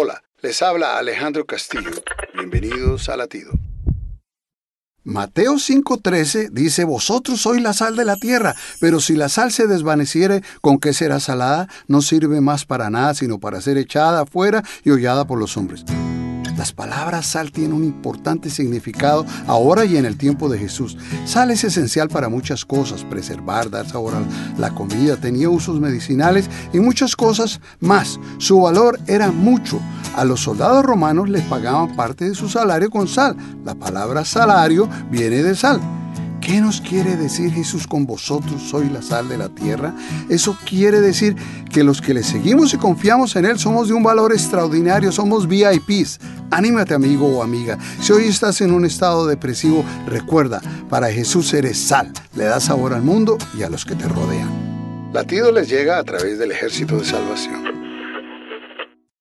Hola, les habla Alejandro Castillo. Bienvenidos a Latido. Mateo 5:13 dice, Vosotros sois la sal de la tierra, pero si la sal se desvaneciere, ¿con qué será salada? No sirve más para nada, sino para ser echada afuera y hollada por los hombres. Las palabras sal tienen un importante significado ahora y en el tiempo de Jesús. Sal es esencial para muchas cosas, preservar, dar sabor a la comida, tenía usos medicinales y muchas cosas más. Su valor era mucho. A los soldados romanos les pagaban parte de su salario con sal. La palabra salario viene de sal. ¿Qué nos quiere decir Jesús con vosotros soy la sal de la tierra? Eso quiere decir que los que le seguimos y confiamos en Él somos de un valor extraordinario, somos VIPs. Anímate amigo o amiga. Si hoy estás en un estado depresivo, recuerda, para Jesús eres sal, le das sabor al mundo y a los que te rodean. Latido les llega a través del ejército de salvación.